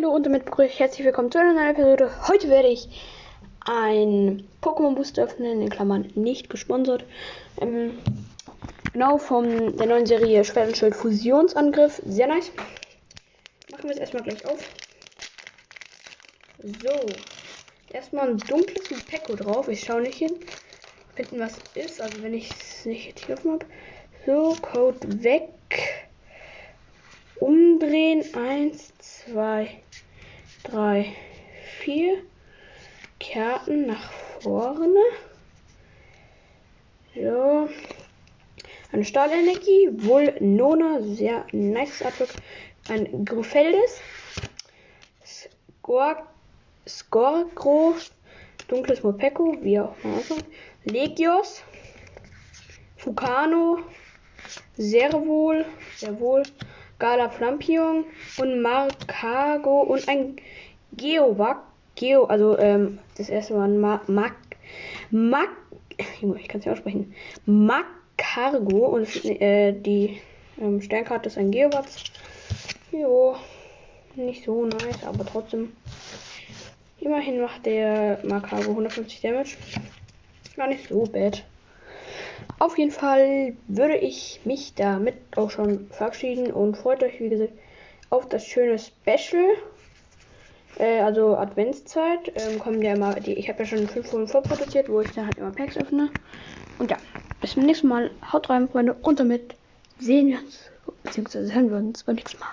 Hallo und damit begrüße ich herzlich willkommen zu einer neuen Episode. Heute werde ich ein Pokémon Booster öffnen, in Klammern nicht gesponsert. Ähm, genau von der neuen Serie Schwert und Schild Fusionsangriff. Sehr nice. Machen wir es erstmal gleich auf. So. Erstmal ein dunkles Peko drauf. Ich schaue nicht hin. Finden, was ist. Also wenn ich es nicht hier offen habe. So, Code weg umdrehen. Eins, zwei, drei, vier. Karten nach vorne. So. Eine Stahlenergie. Wohl Nona. Sehr nice Artwork. Ein Grufeldes. Skor Skorgro. Dunkles Mopeko. Wie auch immer. Legios. Fukano. Sehr wohl. Sehr wohl. Gala Flampion und Marcago und ein Geovac. Geo, also ähm, das erste war ein Mac. Mac. Ich kann es nicht aussprechen. Macargo und äh, die ähm, Sternkarte ist ein Geowatz. Jo, nicht so nice, aber trotzdem. Immerhin macht der Macargo 150 Damage. Gar nicht so bad. Auf jeden Fall würde ich mich damit auch schon verabschieden und freut euch, wie gesagt, auf das schöne Special. Äh, also Adventszeit. Ähm, kommen ja immer die. Ich habe ja schon fünf Folgen vorproduziert, wo ich dann halt immer Packs öffne. Und ja, bis zum nächsten Mal. Haut rein, Freunde. Und damit sehen wir uns, beziehungsweise hören wir uns beim nächsten Mal.